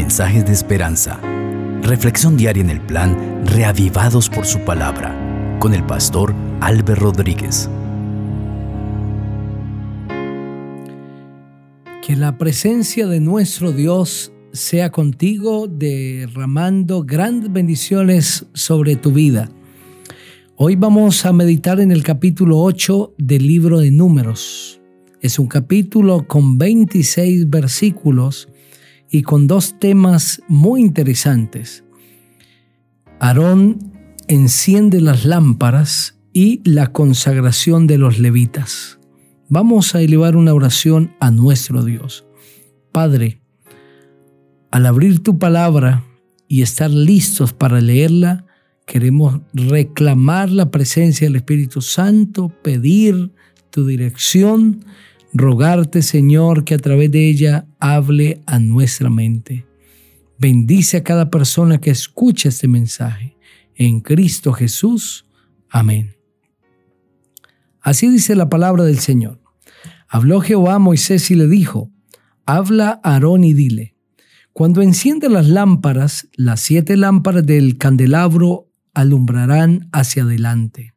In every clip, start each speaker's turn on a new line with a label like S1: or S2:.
S1: mensajes de esperanza. Reflexión diaria en el plan Reavivados por su palabra con el pastor Álvaro Rodríguez.
S2: Que la presencia de nuestro Dios sea contigo, derramando grandes bendiciones sobre tu vida. Hoy vamos a meditar en el capítulo 8 del libro de Números. Es un capítulo con 26 versículos y con dos temas muy interesantes. Aarón enciende las lámparas y la consagración de los levitas. Vamos a elevar una oración a nuestro Dios. Padre, al abrir tu palabra y estar listos para leerla, queremos reclamar la presencia del Espíritu Santo, pedir tu dirección, rogarte, Señor, que a través de ella hable a nuestra mente. Bendice a cada persona que escucha este mensaje. En Cristo Jesús. Amén. Así dice la palabra del Señor. Habló Jehová a Moisés y le dijo, Habla a Aarón y dile, cuando encienda las lámparas, las siete lámparas del candelabro alumbrarán hacia adelante.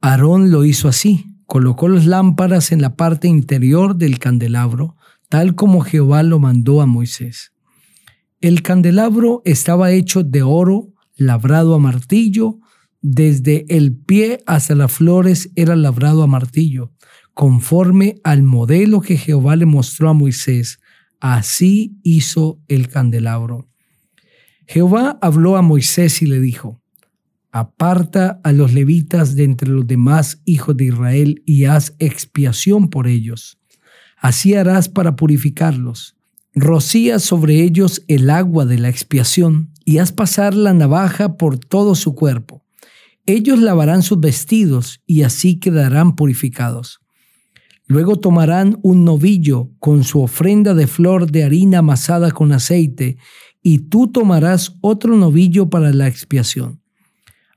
S2: Aarón lo hizo así colocó las lámparas en la parte interior del candelabro, tal como Jehová lo mandó a Moisés. El candelabro estaba hecho de oro, labrado a martillo, desde el pie hasta las flores era labrado a martillo, conforme al modelo que Jehová le mostró a Moisés. Así hizo el candelabro. Jehová habló a Moisés y le dijo, Aparta a los levitas de entre los demás hijos de Israel y haz expiación por ellos. Así harás para purificarlos. Rocía sobre ellos el agua de la expiación y haz pasar la navaja por todo su cuerpo. Ellos lavarán sus vestidos y así quedarán purificados. Luego tomarán un novillo con su ofrenda de flor de harina amasada con aceite, y tú tomarás otro novillo para la expiación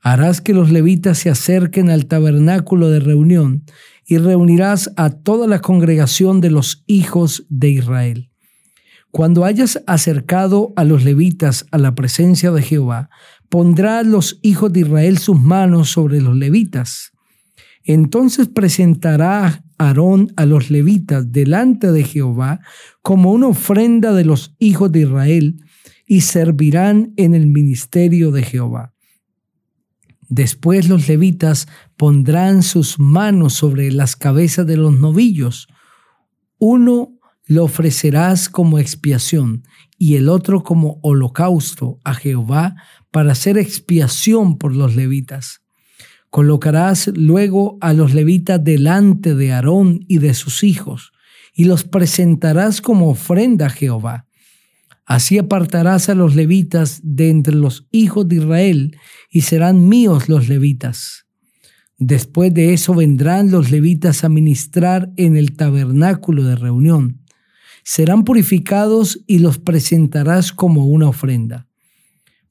S2: harás que los levitas se acerquen al tabernáculo de reunión y reunirás a toda la congregación de los hijos de Israel. Cuando hayas acercado a los levitas a la presencia de Jehová, pondrá los hijos de Israel sus manos sobre los levitas. Entonces presentará Aarón a los levitas delante de Jehová como una ofrenda de los hijos de Israel y servirán en el ministerio de Jehová. Después los levitas pondrán sus manos sobre las cabezas de los novillos. Uno lo ofrecerás como expiación y el otro como holocausto a Jehová para hacer expiación por los levitas. Colocarás luego a los levitas delante de Aarón y de sus hijos y los presentarás como ofrenda a Jehová. Así apartarás a los levitas de entre los hijos de Israel, y serán míos los levitas. Después de eso vendrán los levitas a ministrar en el tabernáculo de reunión. Serán purificados y los presentarás como una ofrenda.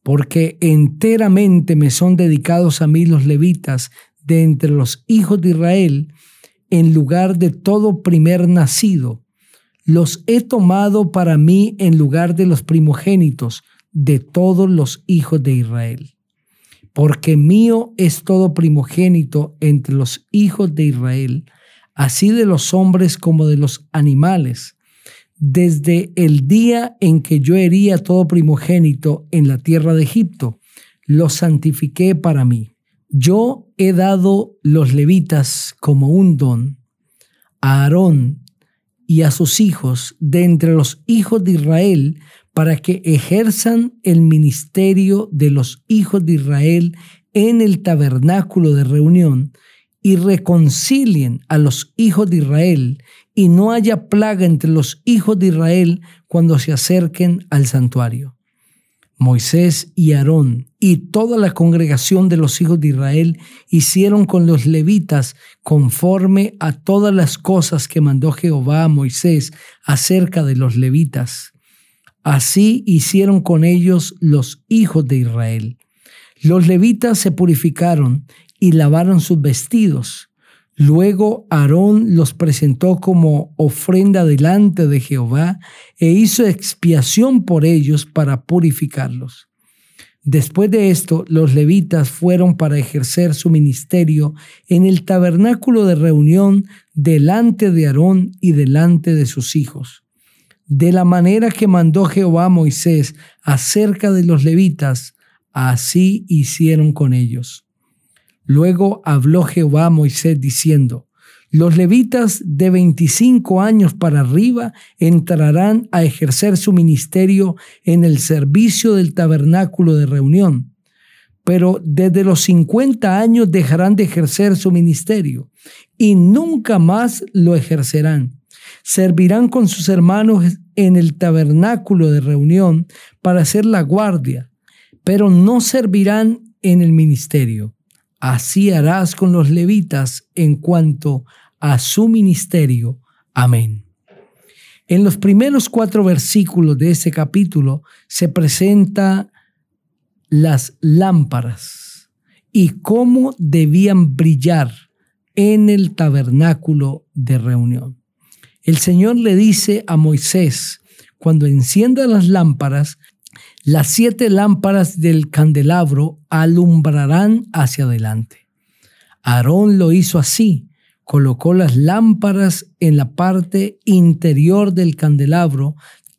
S2: Porque enteramente me son dedicados a mí los levitas de entre los hijos de Israel, en lugar de todo primer nacido, los he tomado para mí en lugar de los primogénitos de todos los hijos de Israel. Porque mío es todo primogénito entre los hijos de Israel, así de los hombres como de los animales, desde el día en que yo hería todo primogénito en la tierra de Egipto, lo santifiqué para mí. Yo he dado los levitas como un don a Aarón y a sus hijos de entre los hijos de Israel para que ejerzan el ministerio de los hijos de Israel en el tabernáculo de reunión y reconcilien a los hijos de Israel y no haya plaga entre los hijos de Israel cuando se acerquen al santuario. Moisés y Aarón y toda la congregación de los hijos de Israel hicieron con los levitas conforme a todas las cosas que mandó Jehová a Moisés acerca de los levitas. Así hicieron con ellos los hijos de Israel. Los levitas se purificaron y lavaron sus vestidos. Luego Aarón los presentó como ofrenda delante de Jehová e hizo expiación por ellos para purificarlos. Después de esto, los levitas fueron para ejercer su ministerio en el tabernáculo de reunión delante de Aarón y delante de sus hijos. De la manera que mandó Jehová a Moisés acerca de los levitas, así hicieron con ellos. Luego habló Jehová a Moisés diciendo, los levitas de 25 años para arriba entrarán a ejercer su ministerio en el servicio del tabernáculo de reunión, pero desde los 50 años dejarán de ejercer su ministerio y nunca más lo ejercerán. Servirán con sus hermanos en el tabernáculo de reunión para hacer la guardia, pero no servirán en el ministerio Así harás con los levitas en cuanto a su ministerio. Amén. En los primeros cuatro versículos de ese capítulo se presenta las lámparas y cómo debían brillar en el tabernáculo de reunión. El Señor le dice a Moisés, cuando encienda las lámparas, las siete lámparas del candelabro alumbrarán hacia adelante. Aarón lo hizo así, colocó las lámparas en la parte interior del candelabro,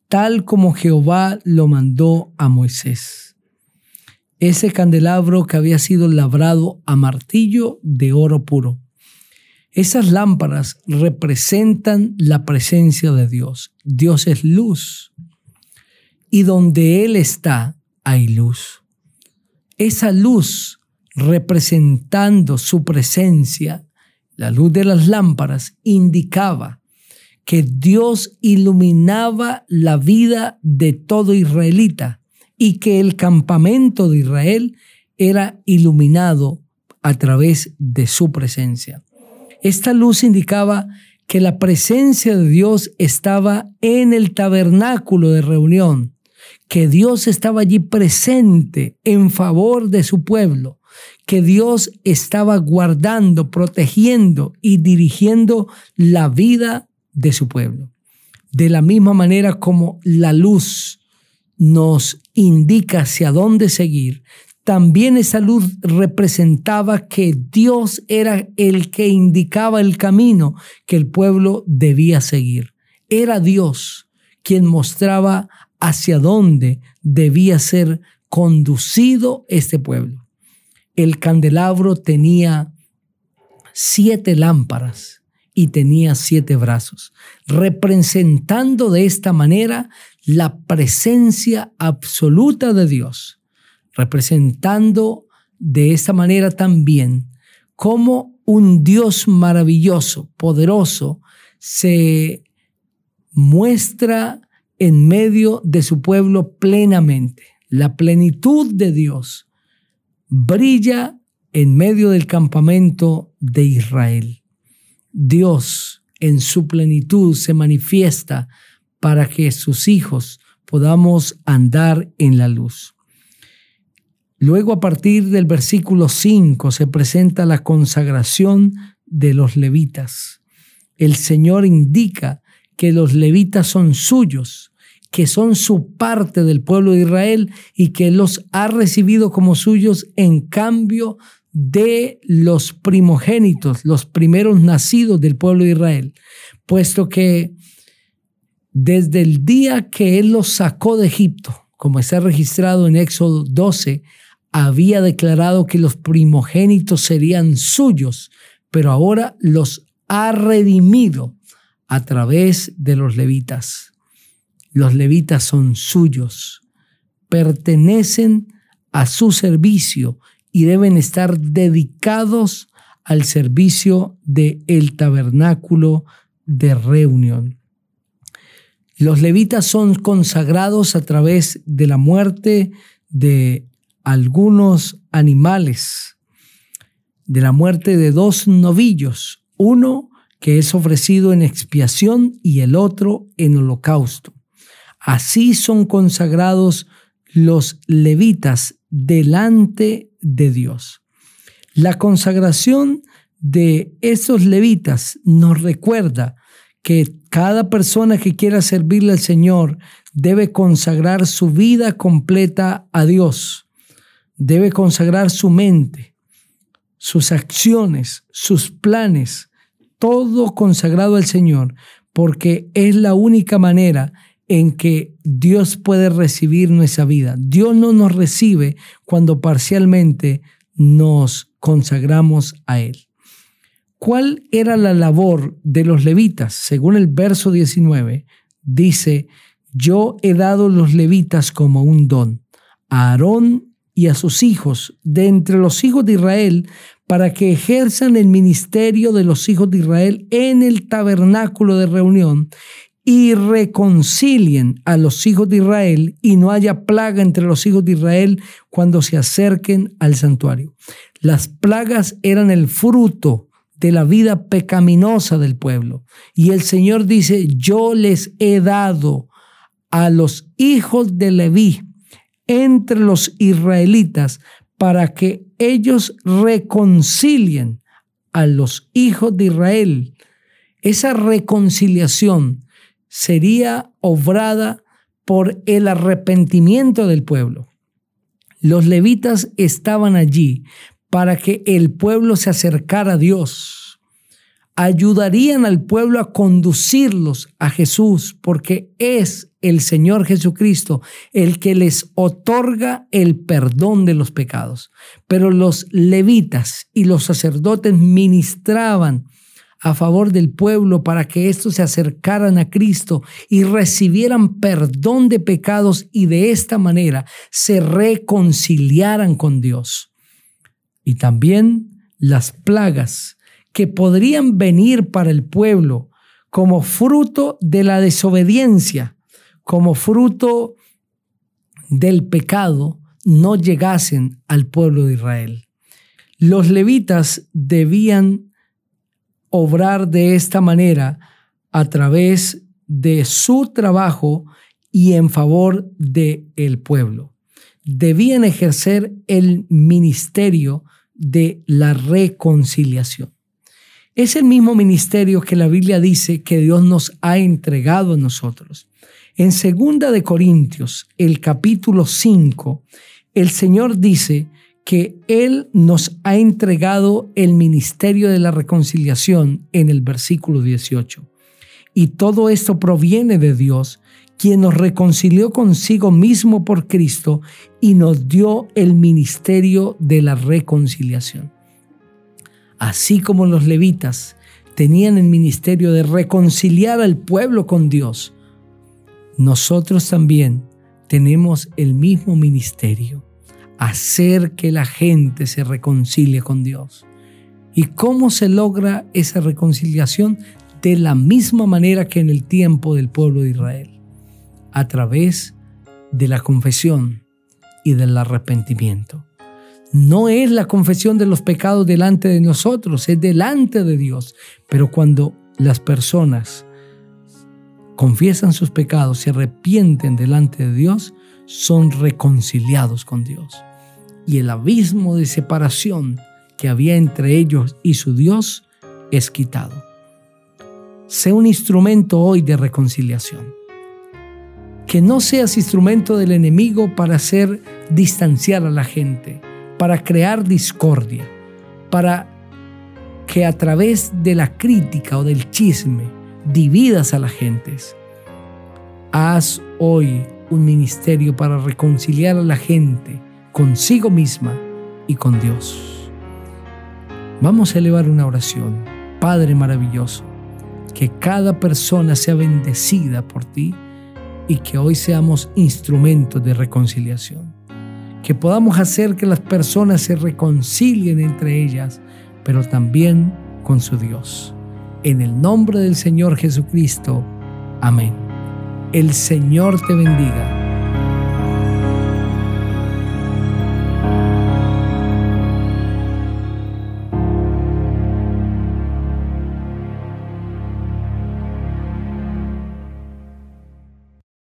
S2: tal como Jehová lo mandó a Moisés. Ese candelabro que había sido labrado a martillo de oro puro. Esas lámparas representan la presencia de Dios. Dios es luz y donde Él está hay luz. Esa luz representando su presencia, la luz de las lámparas, indicaba que Dios iluminaba la vida de todo israelita y que el campamento de Israel era iluminado a través de su presencia. Esta luz indicaba que la presencia de Dios estaba en el tabernáculo de reunión, que Dios estaba allí presente en favor de su pueblo, que Dios estaba guardando, protegiendo y dirigiendo la vida de su pueblo. De la misma manera como la luz nos indica hacia dónde seguir, también esa luz representaba que Dios era el que indicaba el camino que el pueblo debía seguir. Era Dios quien mostraba hacia dónde debía ser conducido este pueblo. El candelabro tenía siete lámparas y tenía siete brazos, representando de esta manera la presencia absoluta de Dios, representando de esta manera también cómo un Dios maravilloso, poderoso, se muestra en medio de su pueblo plenamente. La plenitud de Dios brilla en medio del campamento de Israel. Dios en su plenitud se manifiesta para que sus hijos podamos andar en la luz. Luego a partir del versículo 5 se presenta la consagración de los levitas. El Señor indica que los levitas son suyos que son su parte del pueblo de Israel y que los ha recibido como suyos en cambio de los primogénitos, los primeros nacidos del pueblo de Israel, puesto que desde el día que Él los sacó de Egipto, como está registrado en Éxodo 12, había declarado que los primogénitos serían suyos, pero ahora los ha redimido a través de los levitas. Los levitas son suyos, pertenecen a su servicio y deben estar dedicados al servicio del el tabernáculo de reunión. Los levitas son consagrados a través de la muerte de algunos animales, de la muerte de dos novillos, uno que es ofrecido en expiación y el otro en holocausto. Así son consagrados los levitas delante de Dios. La consagración de esos levitas nos recuerda que cada persona que quiera servirle al Señor debe consagrar su vida completa a Dios, debe consagrar su mente, sus acciones, sus planes, todo consagrado al Señor, porque es la única manera en que Dios puede recibir nuestra vida. Dios no nos recibe cuando parcialmente nos consagramos a Él. ¿Cuál era la labor de los levitas? Según el verso 19, dice, yo he dado los levitas como un don a Aarón y a sus hijos de entre los hijos de Israel para que ejerzan el ministerio de los hijos de Israel en el tabernáculo de reunión y reconcilien a los hijos de Israel y no haya plaga entre los hijos de Israel cuando se acerquen al santuario. Las plagas eran el fruto de la vida pecaminosa del pueblo. Y el Señor dice, yo les he dado a los hijos de Leví entre los israelitas para que ellos reconcilien a los hijos de Israel. Esa reconciliación sería obrada por el arrepentimiento del pueblo. Los levitas estaban allí para que el pueblo se acercara a Dios. Ayudarían al pueblo a conducirlos a Jesús, porque es el Señor Jesucristo el que les otorga el perdón de los pecados. Pero los levitas y los sacerdotes ministraban a favor del pueblo para que estos se acercaran a Cristo y recibieran perdón de pecados y de esta manera se reconciliaran con Dios y también las plagas que podrían venir para el pueblo como fruto de la desobediencia, como fruto del pecado, no llegasen al pueblo de Israel. Los levitas debían obrar de esta manera a través de su trabajo y en favor del el pueblo. Debían ejercer el ministerio de la reconciliación. Es el mismo ministerio que la Biblia dice que Dios nos ha entregado a nosotros. En segunda de Corintios, el capítulo 5, el Señor dice que Él nos ha entregado el ministerio de la reconciliación en el versículo 18. Y todo esto proviene de Dios, quien nos reconcilió consigo mismo por Cristo y nos dio el ministerio de la reconciliación. Así como los levitas tenían el ministerio de reconciliar al pueblo con Dios, nosotros también tenemos el mismo ministerio, hacer que la gente se reconcilie con Dios. ¿Y cómo se logra esa reconciliación? De la misma manera que en el tiempo del pueblo de Israel a través de la confesión y del arrepentimiento. No es la confesión de los pecados delante de nosotros, es delante de Dios. Pero cuando las personas confiesan sus pecados, se arrepienten delante de Dios, son reconciliados con Dios. Y el abismo de separación que había entre ellos y su Dios es quitado. Sé un instrumento hoy de reconciliación que no seas instrumento del enemigo para hacer distanciar a la gente, para crear discordia, para que a través de la crítica o del chisme dividas a las gentes. Haz hoy un ministerio para reconciliar a la gente consigo misma y con Dios. Vamos a elevar una oración. Padre maravilloso, que cada persona sea bendecida por ti y que hoy seamos instrumentos de reconciliación. Que podamos hacer que las personas se reconcilien entre ellas, pero también con su Dios. En el nombre del Señor Jesucristo. Amén. El Señor te bendiga